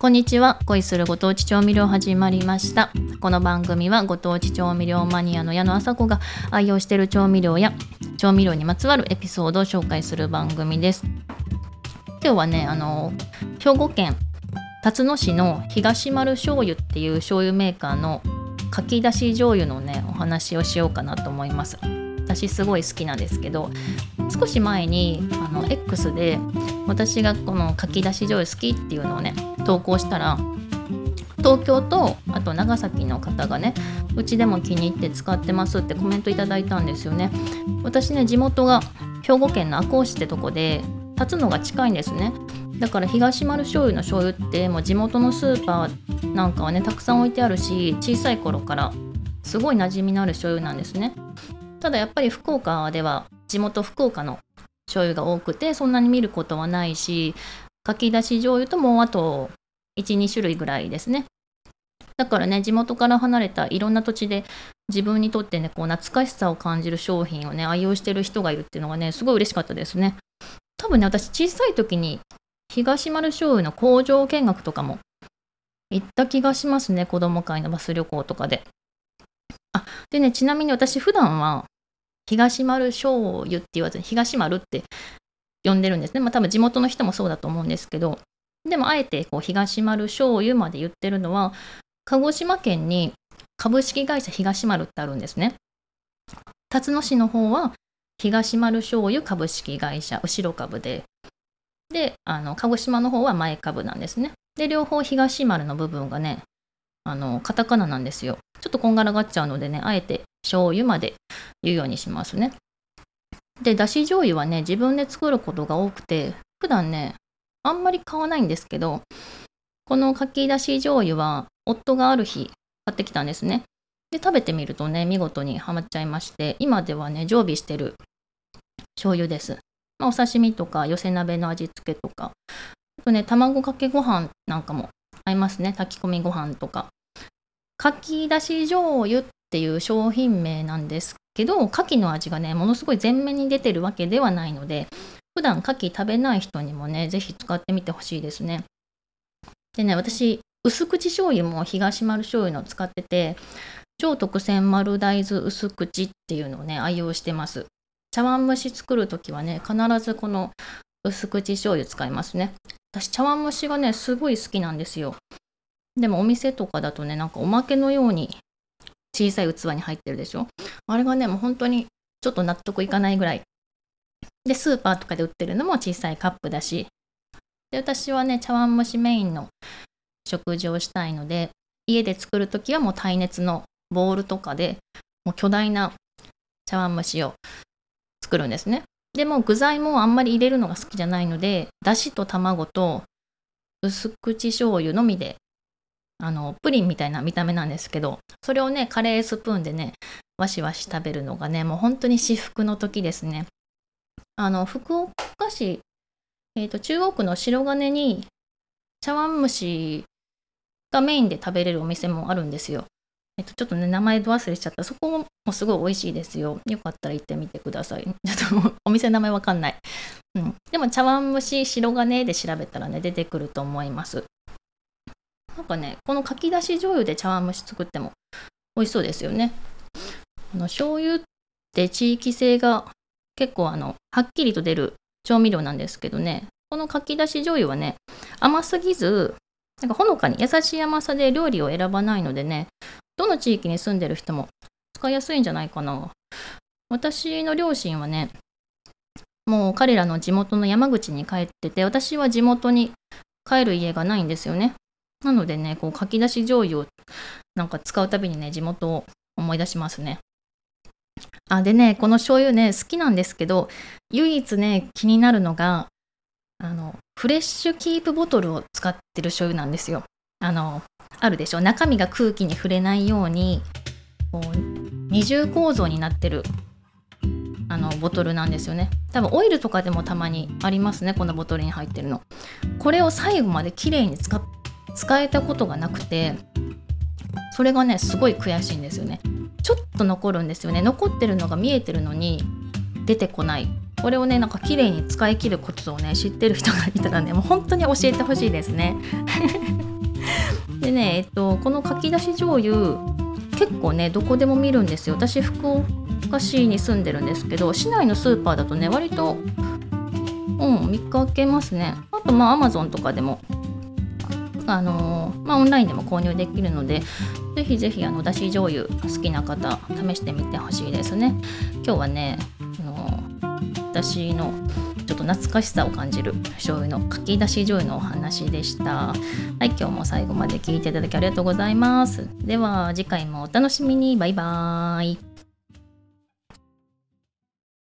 こんにちは。恋するご当地調味料始まりました。この番組はご当地調味料マニアの矢野麻子が愛用している調味料や調味料にまつわるエピソードを紹介する番組です。今日はねあの兵庫県辰野市の東丸醤油っていう醤油メーカーのかき出し醤油のねお話をしようかなと思います。私すごい好きなんですけど少し前にあの X で私がこのかき出し醤油好きっていうのをね投稿したら東京とあと長崎の方がねうちでも気に入って使ってますってコメントいただいたんですよね。私ね地元が兵庫県の赤穂市ってとこで立つのが近いんですね。だから東丸醤油の醤油ってもう地元のスーパーなんかはねたくさん置いてあるし小さい頃からすごい馴染みのある醤油なんですね。ただやっぱり福岡では地元福岡の醤油が多くてそんなに見ることはないしかき出し醤油ともうあと12種類ぐらいですね。だからね地元から離れたいろんな土地で自分にとってねこう懐かしさを感じる商品をね愛用してる人がいるっていうのがねすごい嬉しかったですね。多分ね私小さい時に東丸醤油の工場見学とかも行った気がしますね子供会のバス旅行とかで。あでねちなみに私普段は東丸醤油って言わずに東丸って呼んでるんですね。まあ多分地元の人もそうだと思うんですけど、でもあえてこう東丸醤油まで言ってるのは、鹿児島県に株式会社東丸ってあるんですね。辰野市の方は東丸醤油株式会社後ろ株で、で、あの鹿児島の方は前株なんですね。で、両方東丸の部分がね、あのカタカナなんですよ。ちょっとこんがらがっちゃうのでね、あえて醤油まで言うようにしますね。で、だし醤油はね、自分で作ることが多くて、普段ね、あんまり買わないんですけど、このかきだし醤油は、夫がある日買ってきたんですね。で、食べてみるとね、見事にはまっちゃいまして、今ではね、常備してる醤油です。まあ、お刺身とか、寄せ鍋の味付けとか、あとね、卵かけご飯なんかも合いますね。炊き込みご飯とか。かきだし醤油っていう商品名なんですけど牡蠣の味がねものすごい前面に出てるわけではないので普段牡蠣食べない人にもね是非使ってみてほしいですね。でね私薄口醤油も東丸醤油の使ってて超特選丸大豆薄口っていうのをね愛用してます。茶碗蒸し作るときはね必ずこの薄口醤油使いますね。私茶碗蒸しがねすごい好きなんですよ。でもお店とかだとねなんかおまけのように小さい器に入ってるでしょ？あれがねもう本当にちょっと納得いかないぐらいでスーパーとかで売ってるのも小さいカップだし。で私はね茶碗蒸しメインの食事をしたいので家で作る時はもう耐熱のボウルとかでもう巨大な茶碗蒸しを作るんですね。でも具材もあんまり入れるのが好きじゃないのでだしと卵と薄口醤油のみであのプリンみたいな見た目なんですけどそれをねカレースプーンでねわしわし食べるのがねもう本当に至福の時ですね。あの福岡市、えーと、中央区の白金に茶碗蒸しがメインで食べれるお店もあるんですよえっと、ちょっとね、名前忘れしちゃった。そこもすごい美味しいですよ。よかったら行ってみてください。ちょっともうお店の名前わかんない。うん。でも、茶碗蒸し白金で調べたらね、出てくると思います。なんかね、このかき出し醤油で茶碗蒸し作っても美味しそうですよね。あの醤油って地域性が結構あのはっきりと出る調味料なんですけどね、このかき出し醤油はね、甘すぎず、なんかほのかに優しい甘さで料理を選ばないのでね、どの地域に住んでる人も使いやすいんじゃないかな。私の両親はね、もう彼らの地元の山口に帰ってて、私は地元に帰る家がないんですよね。なのでね、こう書き出し醤油をなんか使うたびにね、地元を思い出しますね。あ、でね、この醤油ね、好きなんですけど、唯一ね、気になるのが、あの、フレッシュキープボトルを使ってる醤油なんですよ。あの、あるでしょ？中身が空気に触れないように、こう、二重構造になってるあのボトルなんですよね多分オイルとかでもたまにありますねこのボトルに入ってるのこれを最後まで綺麗に使っ使えたことがなくてそれがねすごい悔しいんですよねちょっと残るんですよね。残ってるのが見えてるのに出てこない。これをねなんか綺麗に使い切るコツをね知ってる人がいたらねもう本当に教えてほしいですね。でねえっとこのかき出し醤油結構ねどこでも見るんですよ。私福岡市に住んでるんですけど市内のスーパーだとね割とうん見かけますね。あとまあアマゾンとかでもあのー、まあ、オンラインでも購入できるのでぜひぜひあのだし醤油好きな方試してみてほしいですね。今日はねあのー、私のちょっと懐かしさを感じる醤油のかき出し醤油のお話でした。はい今日も最後まで聞いていただきありがとうございます。では次回もお楽しみに。バイバーイ。